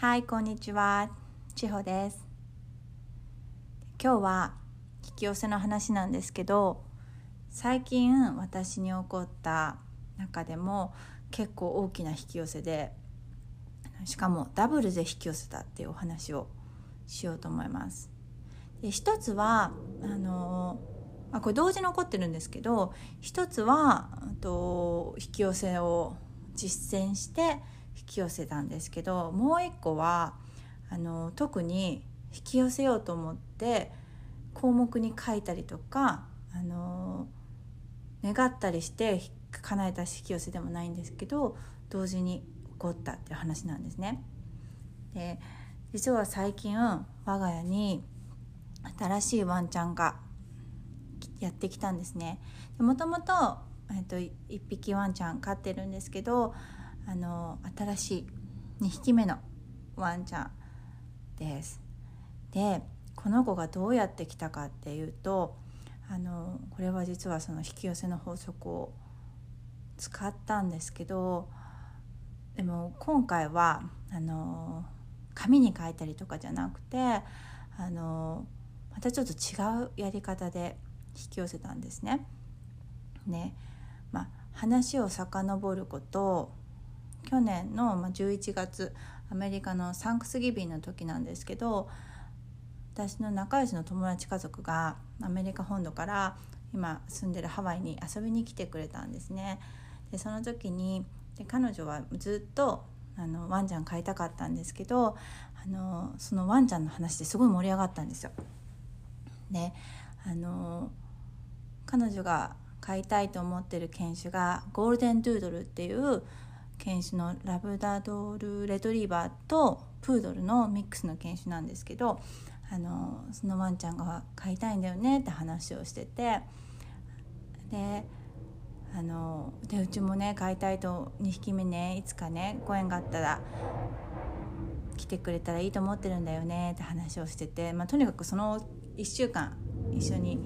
はいこんにちは。千穂です。今日は引き寄せの話なんですけど最近私に起こった中でも結構大きな引き寄せでしかもダブルで引き寄せたっていうお話をしようと思います。で一つはあのあこれ同時に起こってるんですけど一つはと引き寄せを実践して引き寄せたんですけどもう一個はあの特に引き寄せようと思って項目に書いたりとかあの願ったりして叶えた引き寄せでもないんですけど同時に起こったっていう話なんですね。で実は最近我が家に新しいワンちゃんがやってきたんですね。もともと1匹ワンちゃん飼ってるんですけどあの新しい2匹目のワンちゃんです。でこの子がどうやって来たかっていうとあのこれは実はその引き寄せの法則を使ったんですけどでも今回はあの紙に書いたりとかじゃなくてあのまたちょっと違うやり方で引き寄せたんですね。ねまあ、話を遡ること去年の11月アメリカのサンクスギビンの時なんですけど私の仲良しの友達家族がアメリカ本土から今住んでるハワイに遊びに来てくれたんですね。でその時にで彼女はずっとあのワンちゃん飼いたかったんですけどあのそのワンちゃんの話ですごい盛り上がったんですよ。であの彼女が飼いたいと思ってる犬種がゴールデンドゥードルっていう犬種のラブダドールレトリーバーとプードルのミックスの犬種なんですけどあのそのワンちゃんが飼いたいんだよねって話をしててであのでうちもね飼いたいと2匹目ねいつかねご縁があったら来てくれたらいいと思ってるんだよねって話をしてて、まあ、とにかくその1週間一緒に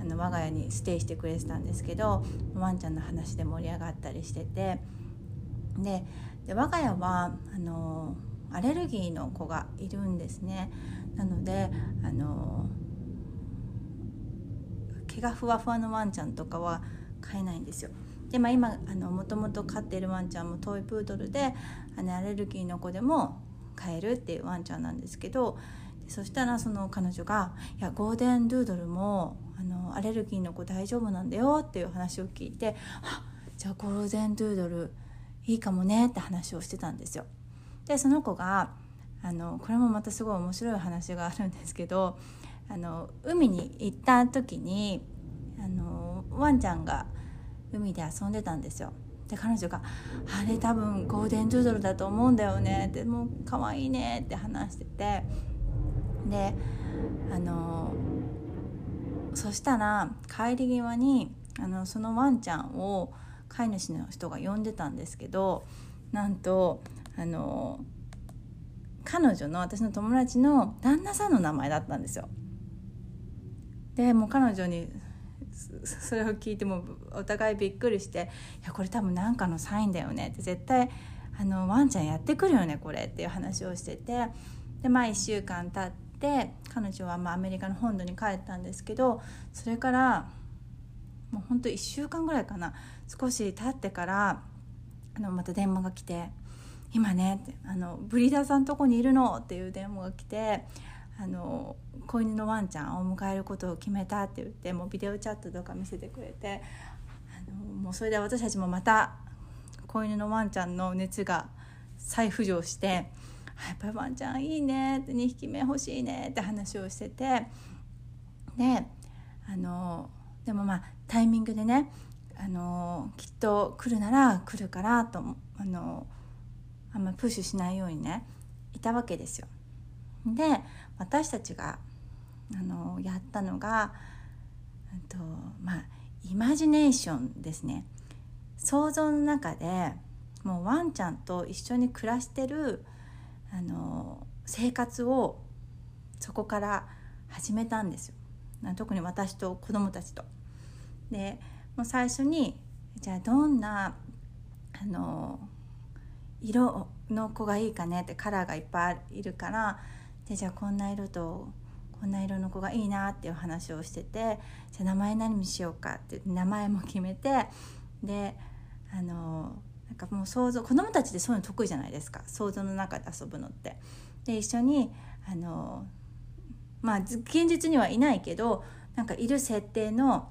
あの我が家にステイしてくれてたんですけどワンちゃんの話で盛り上がったりしてて。でで我が家はあのアレルギーの子がいるんですね。なのであの毛がふわふわのワンちゃんとかは飼えないんですよ。で、まあ、今あのもともと飼っているワンちゃんもトイプードルであのアレルギーの子でも飼えるっていうワンちゃんなんですけどそしたらその彼女が「いやゴールデンドゥードルもあのアレルギーの子大丈夫なんだよ」っていう話を聞いて「あじゃあゴールデンドゥードルいいかもねって話をしてたんですよ。でその子があのこれもまたすごい面白い話があるんですけどあの海に行った時にあのワンちゃんが海で遊んでたんですよ。で彼女が「あれ多分ゴーデンドゥードルだと思うんだよね」って「もう可愛いね」って話しててであのそしたら帰り際にあのそのワンちゃんを飼い主の人が呼んでたんですけどなんとあの彼女の私の友達の旦那さんの名前だったんですよ。でもう彼女に それを聞いてもお互いびっくりして「いやこれ多分何かのサインだよね」って絶対あのワンちゃんやってくるよねこれっていう話をしててでまあ1週間経って彼女はまあアメリカの本土に帰ったんですけどそれからもうほんと1週間ぐらいかな少し経ってからあのまた電話が来て「今ね」あの「ブリーダーさんとこにいるの?」っていう電話が来てあの子犬のワンちゃんを迎えることを決めたって言ってもうビデオチャットとか見せてくれてあのもうそれで私たちもまた子犬のワンちゃんの熱が再浮上して「やっぱりワンちゃんいいね」って2匹目欲しいねって話をしててであのでもまあタイミングでねあのきっと来るなら来るからとあのあんまプッシュしないようにねいたわけですよ。で私たちがあのやったのがとまあイマジネーションですね想像の中でもうワンちゃんと一緒に暮らしてるあの生活をそこから始めたんですよ特に私と子供たちと。でもう最初にじゃあどんなあの色の子がいいかねってカラーがいっぱいいるからでじゃあこんな色とこんな色の子がいいなっていう話をしててじゃあ名前何にしようかって名前も決めてであのなんかもう想像子供たちでそういうの得意じゃないですか想像の中で遊ぶのって。で一緒にあのまあ現実にはいないけどなんかいる設定の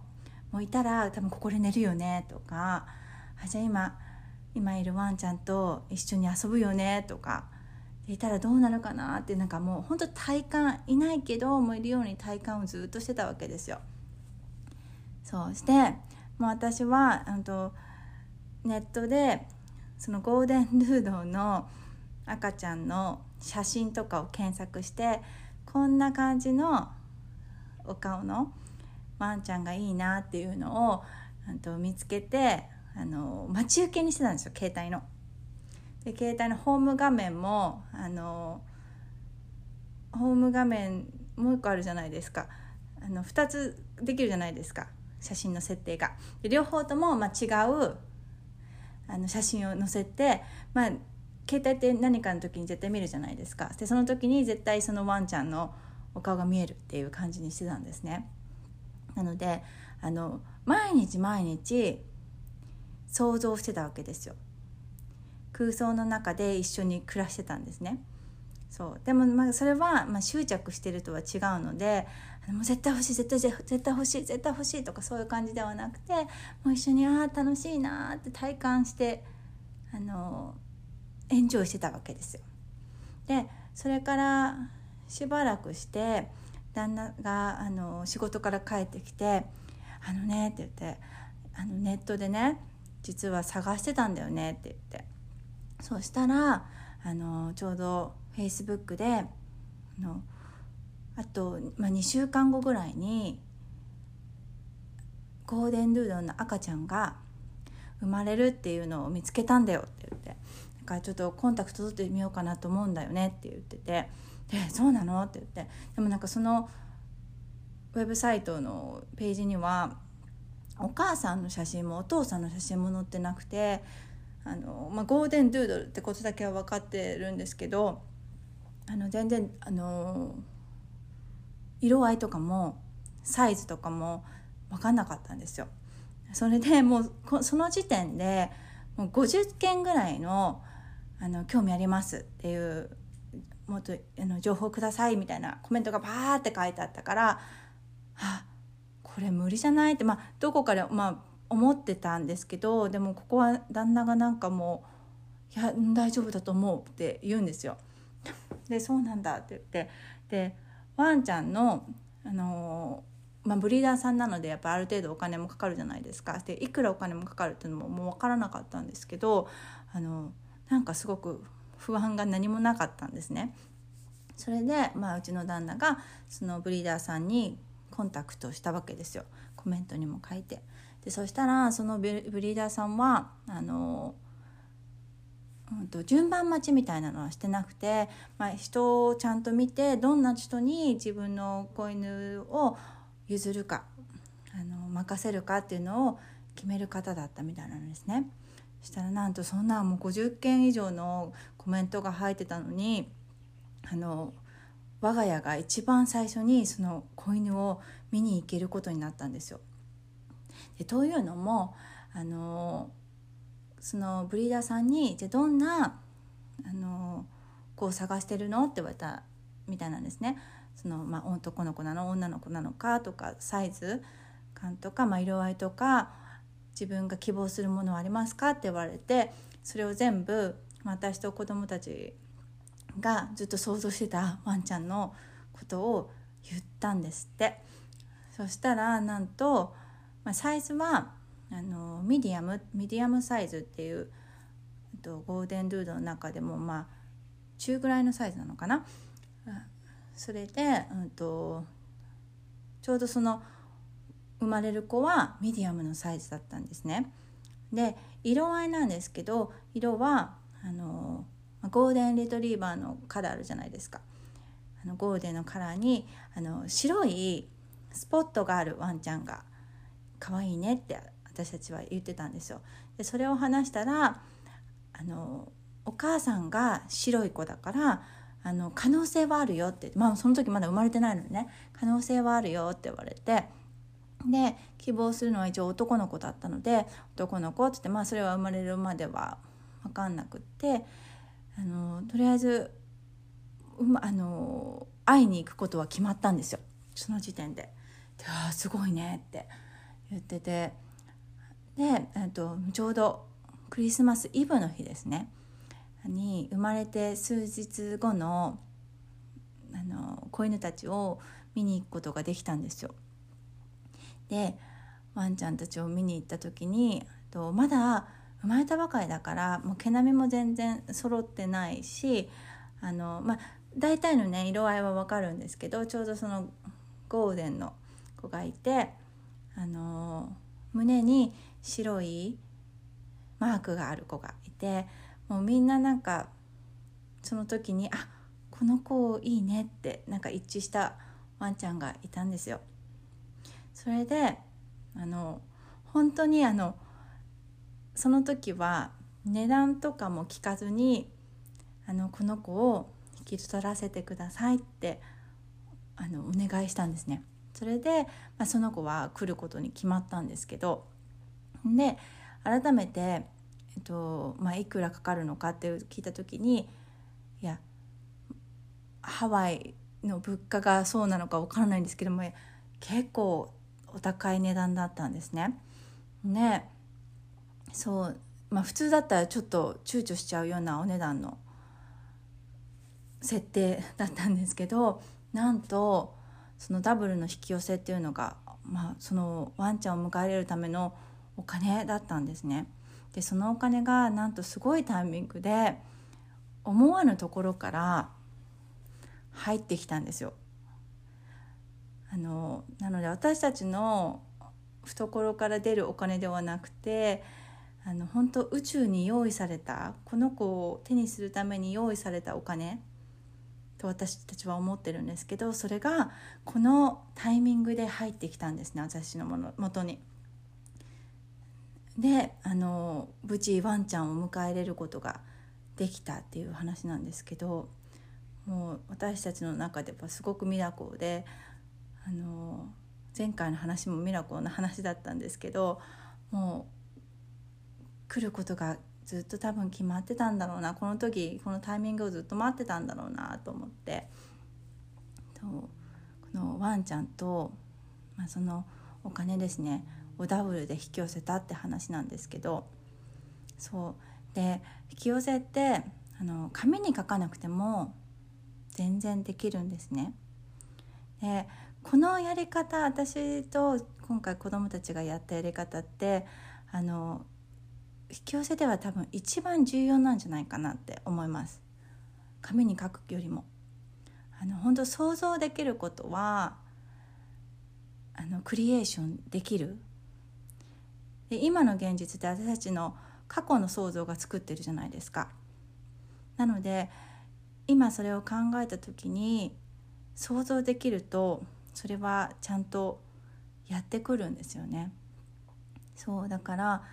もいたら多分ここで寝るよねとかあじゃあ今今いるワンちゃんと一緒に遊ぶよねとかいたらどうなるかなってなんかもう本当体感いないけどもういるように体感をずっとしてたわけですよ。そうしてもう私はあとネットでそのゴーデンルードの赤ちゃんの写真とかを検索してこんな感じのお顔のワンちゃんがいいなっていうのをと見つけてあの待ち受けにしてたんですよ携帯の。で携帯のホーム画面もあのホーム画面もう一個あるじゃないですかあの2つできるじゃないですか写真の設定が。で両方とも、まあ、違うあの写真を載せて、まあ、携帯って何かの時に絶対見るじゃないですかでその時に絶対そのワンちゃんのお顔が見えるっていう感じにしてたんですね。なのであの毎日毎日想像してたわけですよ。空想の中で一緒に暮らしてたんですね。そうでもまあそれはまあ執着してるとは違うのでもう絶対欲しい絶対絶対欲しい絶対欲しいとかそういう感じではなくてもう一緒にああ楽しいなって体感してあのエンジョイしてたわけですよ。でそれからしばらくして旦那があの仕事から帰ってきて「あのね」って言ってあのネットでね実は探してたんだよねって言って。そしたらあのちょうどフェイスブックであのあと、まあ、2週間後ぐらいにゴーデンドゥードルの赤ちゃんが生まれるっていうのを見つけたんだよって言って。だからちょっとコンタクト取ってみようかなと思うんだよねって言ってて。でそうなの？って言ってでもなんかそのウェブサイトのページにはお母さんの写真もお父さんの写真も載ってなくてあの、まあ、ゴールデンドゥードルってことだけは分かってるんですけどあの全然あの色合いとかもサイズとかも分かんなかったんですよ。それでもうその時点でもう50件ぐらいのあの興味ありますっていうもっとあの情報くださいみたいなコメントがバーって書いてあったからあこれ無理じゃない？ってまあどこかでまあ思ってたんですけどでもここは旦那がなんかもう「いや大丈夫だと思う」って言うんですよ。で「そうなんだ」って言ってでワンちゃんのあのまあ、ブリーダーさんなのでやっぱある程度お金もかかるじゃないですかでいくらお金もかかるっていうのももう分からなかったんですけどあのなんかすごく不安が何もなかったんですね。それで、まあ、うちの旦那がそのブリーダーさんにコンタクトしたわけですよコメントにも書いて。でそしたらそのブリーダーさんはあの、うんと、順番待ちみたいなのはしてなくて、まあ、人をちゃんと見てどんな人に自分の子犬を譲るかあの任せるかっていうのを決める方だったみたいなんですね。したらなんとそんなもう50件以上のコメントが入ってたのにあの我が家が一番最初にその子犬を見に行けることになったんですよ。でというのもあのそのブリーダーさんに「じゃどんなあの子を探してるの?」って言われたみたいなんですね。そのまあ、男の子なの？女の子なのか？とかサイズ感とか、まあ、色合いとか自分が希望するものはありますかって言われてそれを全部私と子供たちがずっと想像してたワンちゃんのことを言ったんですって。そしたらなんと、まあ、サイズはあのミディアムミディアムサイズっていうとゴールデンドゥードルの中でもまあ中ぐらいのサイズなのかな。それで、うんとちょうどその生まれる子はミディアムのサイズだったんですね。で色合いなんですけど色はあのゴールデンレトリーバーのカラーあるじゃないですかあのゴールデンのカラーにあの白いスポットがあるワンちゃんが可愛いねって私たちは言ってたんですよ。でそれを話したらあのお母さんが白い子だからあの可能性はあるよってまあその時まだ生まれてないのにね可能性はあるよって言われてで希望するのは一応男の子だったので男の子って言ってまあそれは生まれるまでは分かんなくってあのとりあえず、ま、あの会いに行くことは決まったんですよその時点で。で「あすごいね」って言っててでとちょうどクリスマスイブの日ですねに生まれて数日後のあの子犬たちを見に行くことができたんですよ。でワンちゃんたちを見に行った時にとまだ生まれたばかりだからもう毛並みも全然揃ってないしあの、まあ、大体のね色合いは分かるんですけどちょうどそのゴーデンの子がいてあの胸に白いマークがある子がいてもうみんななんかその時にあこの子いいねってなんか一致したワンちゃんがいたんですよ。それであの本当にあのその時は値段とかも聞かずにあのこの子を引き取らせてくださいってあのお願いしたんですね。それで、まあ、その子は来ることに決まったんですけどで改めて、えっとまあ、いくらかかるのかって聞いた時にいやハワイの物価がそうなのか分からないんですけども結構お高い値段だったんですね。でそうまあ普通だったらちょっと躊躇しちゃうようなお値段の設定だったんですけどなんとそのダブルの引き寄せっていうのが、まあ、そのワンちゃんを迎え入れるためのお金だったんですね。でそのお金がなんとすごいタイミングで思わぬところから入ってきたんですよ。あのなので私たちの懐から出るお金ではなくてあの本当宇宙に用意されたこの子を手にするために用意されたお金と私たちは思ってるんですけどそれがこのタイミングで入ってきたんですね私のもの元に。であの無事ワンちゃんを迎え入れることができたっていう話なんですけどもう私たちの中ではすごくミラコルであの前回の話もミラコルの話だったんですけどもう来ることがずっと多分決まってたんだろうな。この時このタイミングをずっと待ってたんだろうなと思って。とこのワンちゃんと、まあ、そのお金ですねをダブルで引き寄せたって話なんですけど。そう。で引き寄せってあの紙に書かなくても全然できるんですね。でこのやり方私と今回子どもたちがやったやり方ってあの引き寄せでは多分一番重要なんじゃないかなって思います。紙に書くよりも。あの本当想像できることはあのクリエーションできる。で今の現実って私たちの過去の想像が作ってるじゃないですか。なので今それを考えた時に想像できるとそれはちゃんとやってくるんですよねそうだから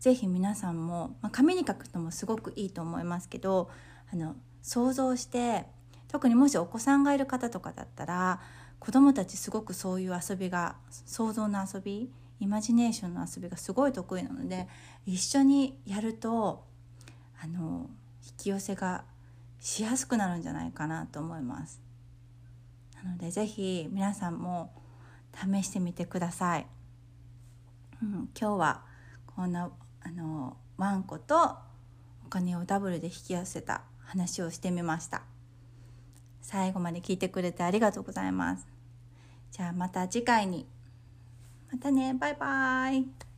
是非皆さんも、まあ、紙に書くのもすごくいいと思いますけどあの想像して特にもしお子さんがいる方とかだったら子どもたちすごくそういう遊びが想像の遊びイマジネーションの遊びがすごい得意なので一緒にやるとあの引き寄せがしやすくなるんじゃないかなと思います。なので是非皆さんも試してみてください。うん、今日はこんなあのワンコとお金をダブルで引き寄せた話をしてみました。最後まで聞いてくれてありがとうございます。じゃあまた次回に。またね。バイバーイ。